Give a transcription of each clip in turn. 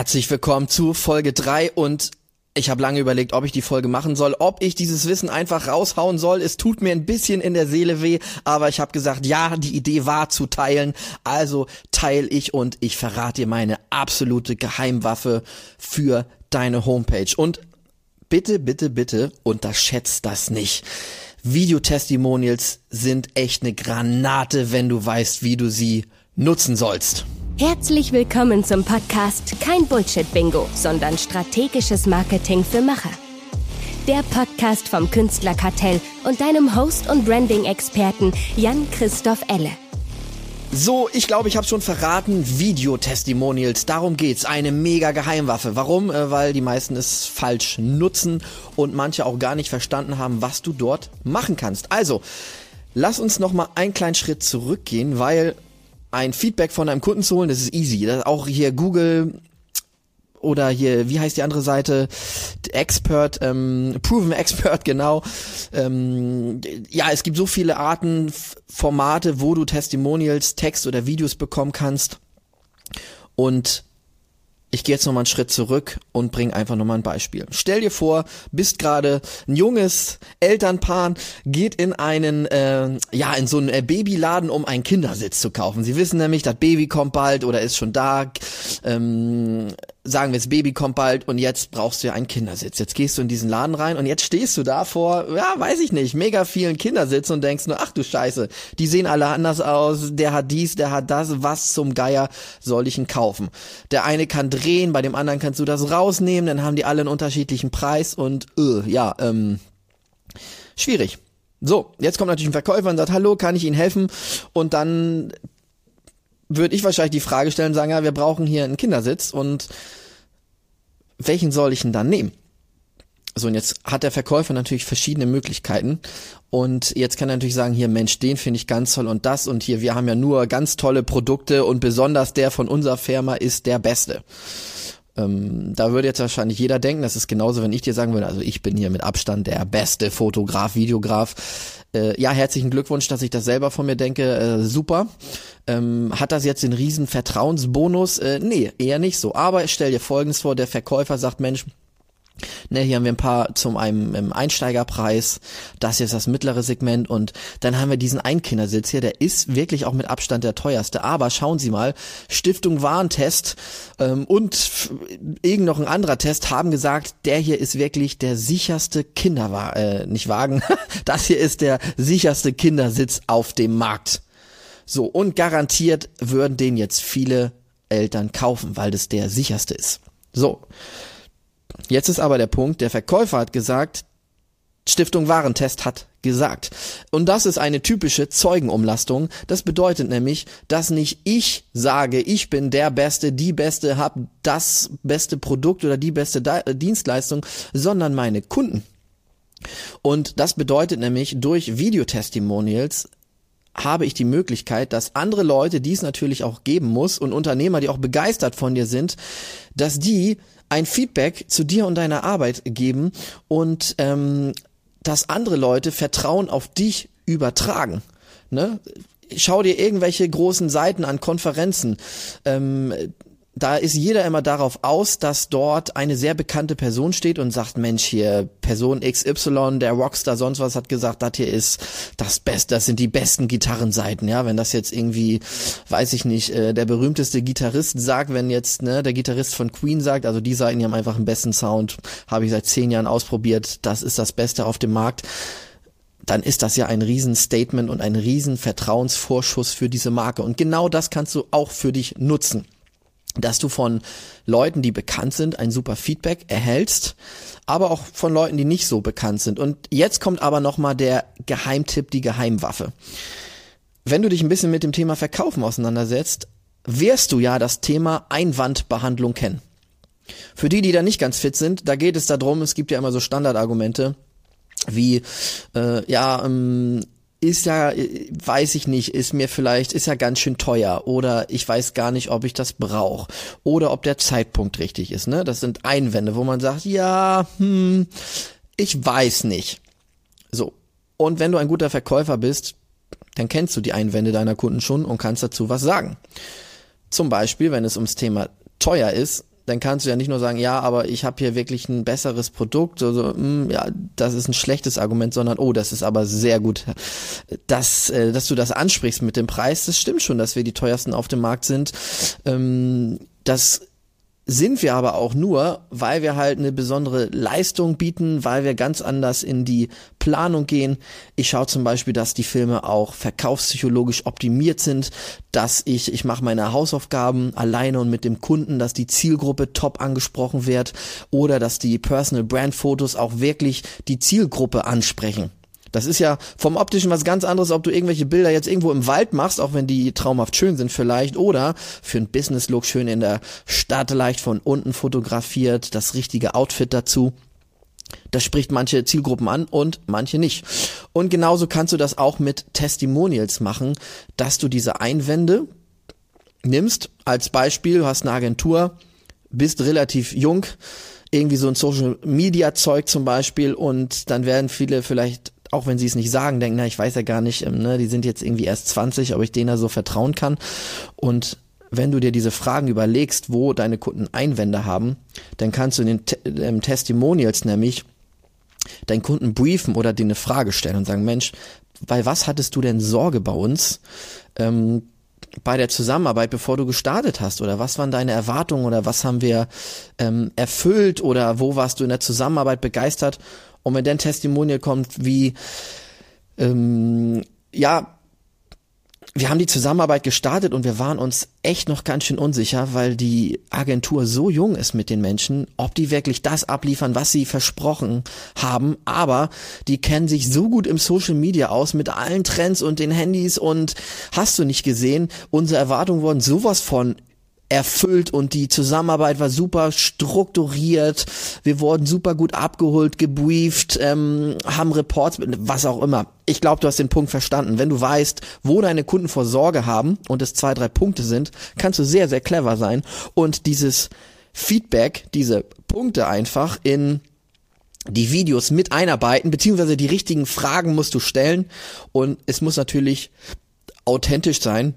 Herzlich willkommen zu Folge 3 und ich habe lange überlegt, ob ich die Folge machen soll, ob ich dieses Wissen einfach raushauen soll. Es tut mir ein bisschen in der Seele weh, aber ich habe gesagt, ja, die Idee war zu teilen. Also teile ich und ich verrate dir meine absolute Geheimwaffe für deine Homepage. Und bitte, bitte, bitte unterschätzt das nicht. Videotestimonials sind echt eine Granate, wenn du weißt, wie du sie nutzen sollst. Herzlich willkommen zum Podcast Kein Bullshit-Bingo, sondern strategisches Marketing für Macher. Der Podcast vom Künstlerkartell und deinem Host- und Branding-Experten Jan-Christoph Elle. So, ich glaube, ich habe schon verraten, Videotestimonials, darum geht's, eine mega Geheimwaffe. Warum? Äh, weil die meisten es falsch nutzen und manche auch gar nicht verstanden haben, was du dort machen kannst. Also, lass uns noch mal einen kleinen Schritt zurückgehen, weil ein Feedback von einem Kunden zu holen, das ist easy. Das ist auch hier Google oder hier, wie heißt die andere Seite? Expert, ähm, Proven Expert, genau. Ähm, ja, es gibt so viele Arten, Formate, wo du Testimonials, Text oder Videos bekommen kannst. Und ich gehe jetzt nochmal einen Schritt zurück und bring einfach nochmal ein Beispiel. Stell dir vor, bist gerade ein junges Elternpaar, geht in einen, äh, ja, in so einen äh, Babyladen, um einen Kindersitz zu kaufen. Sie wissen nämlich, das Baby kommt bald oder ist schon da. Ähm, sagen wir, das Baby kommt bald und jetzt brauchst du ja einen Kindersitz. Jetzt gehst du in diesen Laden rein und jetzt stehst du da vor, ja, weiß ich nicht, mega vielen Kindersitzen und denkst nur, ach du Scheiße, die sehen alle anders aus, der hat dies, der hat das, was zum Geier soll ich ihn kaufen? Der eine kann drehen, bei dem anderen kannst du das rausnehmen, dann haben die alle einen unterschiedlichen Preis und uh, ja, ähm, schwierig. So, jetzt kommt natürlich ein Verkäufer und sagt, hallo, kann ich Ihnen helfen? Und dann würde ich wahrscheinlich die Frage stellen sagen, ja, wir brauchen hier einen Kindersitz und welchen soll ich denn dann nehmen? So, und jetzt hat der Verkäufer natürlich verschiedene Möglichkeiten. Und jetzt kann er natürlich sagen, hier, Mensch, den finde ich ganz toll und das und hier, wir haben ja nur ganz tolle Produkte und besonders der von unserer Firma ist der beste. Ähm, da würde jetzt wahrscheinlich jeder denken, das ist genauso, wenn ich dir sagen würde, also ich bin hier mit Abstand der beste Fotograf, Videograf. Äh, ja, herzlichen Glückwunsch, dass ich das selber von mir denke. Äh, super. Ähm, hat das jetzt den riesen Vertrauensbonus? Äh, nee, eher nicht so. Aber stell dir Folgendes vor, der Verkäufer sagt, Mensch, Ne, hier haben wir ein paar zum einem im Einsteigerpreis. Das hier ist das mittlere Segment und dann haben wir diesen Einkindersitz hier, der ist wirklich auch mit Abstand der teuerste. Aber schauen Sie mal, Stiftung Warentest ähm, und irgend noch ein anderer Test haben gesagt, der hier ist wirklich der sicherste Kinderwagen, äh, nicht Wagen, das hier ist der sicherste Kindersitz auf dem Markt. So, und garantiert würden den jetzt viele Eltern kaufen, weil das der sicherste ist. So. Jetzt ist aber der Punkt, der Verkäufer hat gesagt, Stiftung Warentest hat gesagt. Und das ist eine typische Zeugenumlastung. Das bedeutet nämlich, dass nicht ich sage, ich bin der Beste, die Beste, hab das beste Produkt oder die beste Dienstleistung, sondern meine Kunden. Und das bedeutet nämlich, durch Videotestimonials habe ich die Möglichkeit, dass andere Leute, die es natürlich auch geben muss und Unternehmer, die auch begeistert von dir sind, dass die ein Feedback zu dir und deiner Arbeit geben und ähm, dass andere Leute Vertrauen auf dich übertragen. Ne? Schau dir irgendwelche großen Seiten an Konferenzen. Ähm, da ist jeder immer darauf aus, dass dort eine sehr bekannte Person steht und sagt, Mensch, hier Person XY, der Rockstar, sonst was hat gesagt, das hier ist das Beste, das sind die besten Gitarrenseiten, ja, wenn das jetzt irgendwie, weiß ich nicht, äh, der berühmteste Gitarrist sagt, wenn jetzt, ne, der Gitarrist von Queen sagt, also die Seiten, die haben einfach den besten Sound, habe ich seit zehn Jahren ausprobiert, das ist das Beste auf dem Markt dann ist das ja ein Riesenstatement und ein Riesenvertrauensvorschuss für diese Marke. Und genau das kannst du auch für dich nutzen dass du von Leuten, die bekannt sind, ein super Feedback erhältst, aber auch von Leuten, die nicht so bekannt sind. Und jetzt kommt aber nochmal der Geheimtipp, die Geheimwaffe. Wenn du dich ein bisschen mit dem Thema Verkaufen auseinandersetzt, wirst du ja das Thema Einwandbehandlung kennen. Für die, die da nicht ganz fit sind, da geht es darum, es gibt ja immer so Standardargumente, wie äh, ja ähm, ist ja, weiß ich nicht, ist mir vielleicht, ist ja ganz schön teuer oder ich weiß gar nicht, ob ich das brauche oder ob der Zeitpunkt richtig ist. Ne? Das sind Einwände, wo man sagt, ja, hm, ich weiß nicht. So. Und wenn du ein guter Verkäufer bist, dann kennst du die Einwände deiner Kunden schon und kannst dazu was sagen. Zum Beispiel, wenn es ums Thema teuer ist, dann kannst du ja nicht nur sagen, ja, aber ich habe hier wirklich ein besseres Produkt, also mh, hm, ja, das ist ein schlechtes Argument, sondern oh, das ist aber sehr gut, dass, äh, dass du das ansprichst mit dem Preis. Das stimmt schon, dass wir die teuersten auf dem Markt sind. Ähm, das sind wir aber auch nur, weil wir halt eine besondere Leistung bieten, weil wir ganz anders in die Planung gehen. Ich schaue zum Beispiel, dass die Filme auch verkaufspsychologisch optimiert sind, dass ich, ich mache meine Hausaufgaben alleine und mit dem Kunden, dass die Zielgruppe top angesprochen wird oder dass die Personal Brand Fotos auch wirklich die Zielgruppe ansprechen. Das ist ja vom optischen was ganz anderes, ob du irgendwelche Bilder jetzt irgendwo im Wald machst, auch wenn die traumhaft schön sind vielleicht, oder für einen Business-Look schön in der Stadt leicht von unten fotografiert, das richtige Outfit dazu. Das spricht manche Zielgruppen an und manche nicht. Und genauso kannst du das auch mit Testimonials machen, dass du diese Einwände nimmst. Als Beispiel, du hast eine Agentur, bist relativ jung, irgendwie so ein Social Media Zeug zum Beispiel und dann werden viele vielleicht auch wenn sie es nicht sagen, denken, na, ich weiß ja gar nicht, ähm, ne, die sind jetzt irgendwie erst 20, ob ich denen da so vertrauen kann. Und wenn du dir diese Fragen überlegst, wo deine Kunden Einwände haben, dann kannst du in den Te ähm, Testimonials nämlich deinen Kunden briefen oder dir eine Frage stellen und sagen, Mensch, bei was hattest du denn Sorge bei uns? Ähm, bei der Zusammenarbeit, bevor du gestartet hast? Oder was waren deine Erwartungen oder was haben wir ähm, erfüllt oder wo warst du in der Zusammenarbeit begeistert? Und wenn dann Testimonial kommt wie, ähm, ja, wir haben die Zusammenarbeit gestartet und wir waren uns echt noch ganz schön unsicher, weil die Agentur so jung ist mit den Menschen, ob die wirklich das abliefern, was sie versprochen haben. Aber die kennen sich so gut im Social Media aus mit allen Trends und den Handys und hast du nicht gesehen, unsere Erwartungen wurden sowas von erfüllt und die Zusammenarbeit war super strukturiert. Wir wurden super gut abgeholt, gebrieft, ähm, haben Reports, was auch immer. Ich glaube, du hast den Punkt verstanden. Wenn du weißt, wo deine Kunden vor Sorge haben und es zwei, drei Punkte sind, kannst du sehr, sehr clever sein und dieses Feedback, diese Punkte einfach in die Videos mit einarbeiten, beziehungsweise die richtigen Fragen musst du stellen und es muss natürlich authentisch sein,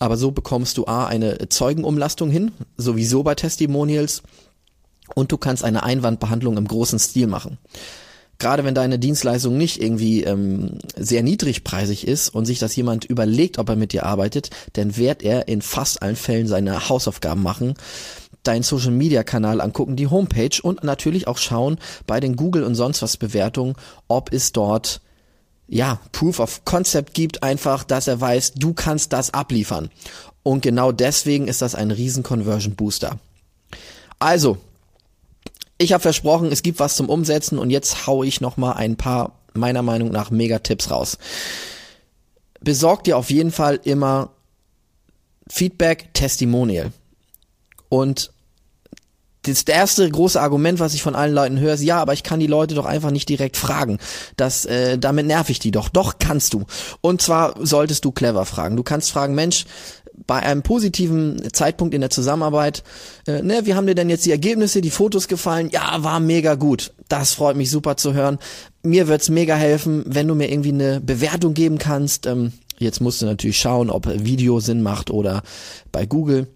aber so bekommst du A, eine Zeugenumlastung hin, sowieso bei Testimonials, und du kannst eine Einwandbehandlung im großen Stil machen. Gerade wenn deine Dienstleistung nicht irgendwie ähm, sehr niedrigpreisig ist und sich das jemand überlegt, ob er mit dir arbeitet, dann wird er in fast allen Fällen seine Hausaufgaben machen, deinen Social Media Kanal angucken, die Homepage und natürlich auch schauen bei den Google und sonst was Bewertungen, ob es dort ja, Proof of Concept gibt, einfach, dass er weiß, du kannst das abliefern. Und genau deswegen ist das ein riesen Conversion Booster. Also, ich habe versprochen, es gibt was zum Umsetzen und jetzt hau ich noch mal ein paar meiner Meinung nach Mega-Tipps raus. Besorg dir auf jeden Fall immer Feedback, Testimonial. Und das erste große Argument, was ich von allen Leuten höre, ist, ja, aber ich kann die Leute doch einfach nicht direkt fragen. Das, äh, damit nerv ich die doch. Doch kannst du. Und zwar solltest du clever fragen. Du kannst fragen, Mensch, bei einem positiven Zeitpunkt in der Zusammenarbeit, äh, ne, wie haben dir denn jetzt die Ergebnisse, die Fotos gefallen? Ja, war mega gut. Das freut mich super zu hören. Mir wird's mega helfen, wenn du mir irgendwie eine Bewertung geben kannst. Ähm, jetzt musst du natürlich schauen, ob Video Sinn macht oder bei Google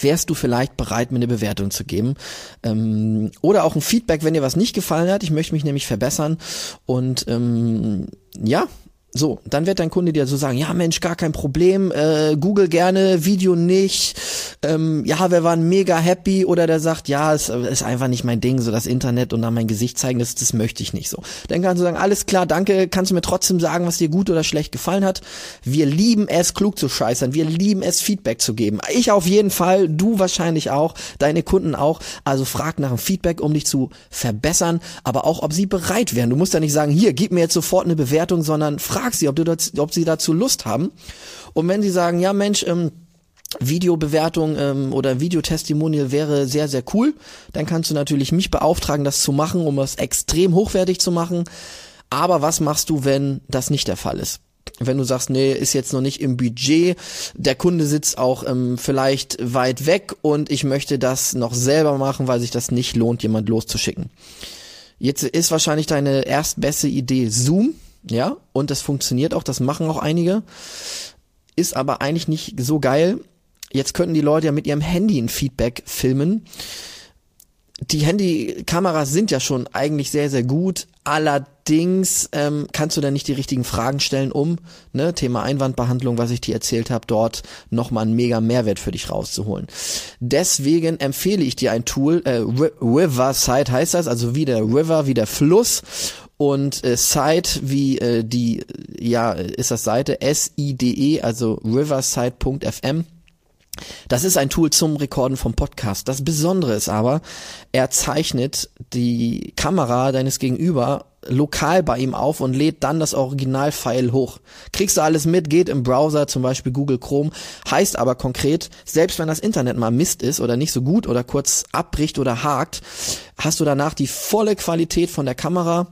wärst du vielleicht bereit, mir eine Bewertung zu geben. Ähm, oder auch ein Feedback, wenn dir was nicht gefallen hat. Ich möchte mich nämlich verbessern. Und ähm, ja, so, dann wird dein Kunde dir so sagen, ja Mensch, gar kein Problem, äh, Google gerne, Video nicht, ähm, ja, wir waren mega happy oder der sagt, ja, es ist einfach nicht mein Ding, so das Internet und dann mein Gesicht zeigen, das, das möchte ich nicht so. Dann kannst du sagen, alles klar, danke, kannst du mir trotzdem sagen, was dir gut oder schlecht gefallen hat. Wir lieben es, klug zu scheißern, wir lieben es, Feedback zu geben. Ich auf jeden Fall, du wahrscheinlich auch, deine Kunden auch, also frag nach einem Feedback, um dich zu verbessern, aber auch, ob sie bereit wären. Du musst ja nicht sagen, hier, gib mir jetzt sofort eine Bewertung, sondern frag frag sie, ob, du das, ob sie dazu Lust haben. Und wenn sie sagen, ja Mensch, ähm, Videobewertung ähm, oder Videotestimonial wäre sehr, sehr cool, dann kannst du natürlich mich beauftragen, das zu machen, um es extrem hochwertig zu machen. Aber was machst du, wenn das nicht der Fall ist? wenn du sagst, nee, ist jetzt noch nicht im Budget, der Kunde sitzt auch ähm, vielleicht weit weg und ich möchte das noch selber machen, weil sich das nicht lohnt, jemand loszuschicken. Jetzt ist wahrscheinlich deine erstbeste Idee Zoom ja, und das funktioniert auch, das machen auch einige, ist aber eigentlich nicht so geil. Jetzt könnten die Leute ja mit ihrem Handy ein Feedback filmen. die Handykameras sind ja schon eigentlich sehr, sehr gut. Allerdings ähm, kannst du da nicht die richtigen Fragen stellen, um, ne, Thema Einwandbehandlung, was ich dir erzählt habe, dort nochmal einen mega Mehrwert für dich rauszuholen. Deswegen empfehle ich dir ein Tool, äh, Riverside heißt das, also wie der River, wie der Fluss und äh, Site wie äh, die, ja, ist das Seite S-I-D-E, also riverside.fm das ist ein Tool zum Rekorden vom Podcast. Das Besondere ist aber, er zeichnet die Kamera deines Gegenüber lokal bei ihm auf und lädt dann das Originalfile hoch. Kriegst du alles mit, geht im Browser, zum Beispiel Google Chrome, heißt aber konkret, selbst wenn das Internet mal Mist ist oder nicht so gut oder kurz abbricht oder hakt, hast du danach die volle Qualität von der Kamera,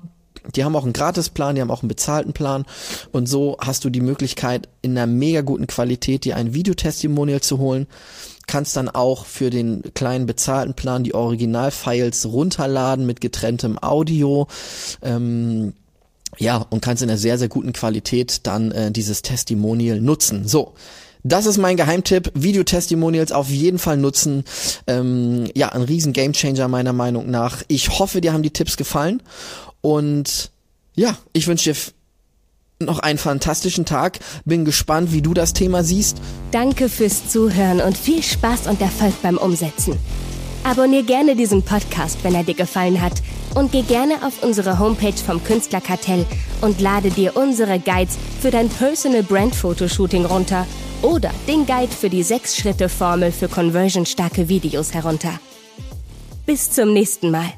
die haben auch einen Gratisplan, die haben auch einen bezahlten Plan und so hast du die Möglichkeit in einer mega guten Qualität dir ein Videotestimonial zu holen, kannst dann auch für den kleinen bezahlten Plan die Originalfiles runterladen mit getrenntem Audio. Ähm, ja, und kannst in einer sehr, sehr guten Qualität dann äh, dieses Testimonial nutzen. So. Das ist mein Geheimtipp. Videotestimonials auf jeden Fall nutzen. Ähm, ja, ein riesen Gamechanger meiner Meinung nach. Ich hoffe, dir haben die Tipps gefallen und ja, ich wünsche dir noch einen fantastischen Tag. Bin gespannt, wie du das Thema siehst. Danke fürs Zuhören und viel Spaß und Erfolg beim Umsetzen. Abonnier gerne diesen Podcast, wenn er dir gefallen hat. Und geh gerne auf unsere Homepage vom Künstlerkartell und lade dir unsere Guides für dein Personal Brand Fotoshooting runter oder den Guide für die 6-Schritte-Formel für conversionstarke Videos herunter. Bis zum nächsten Mal.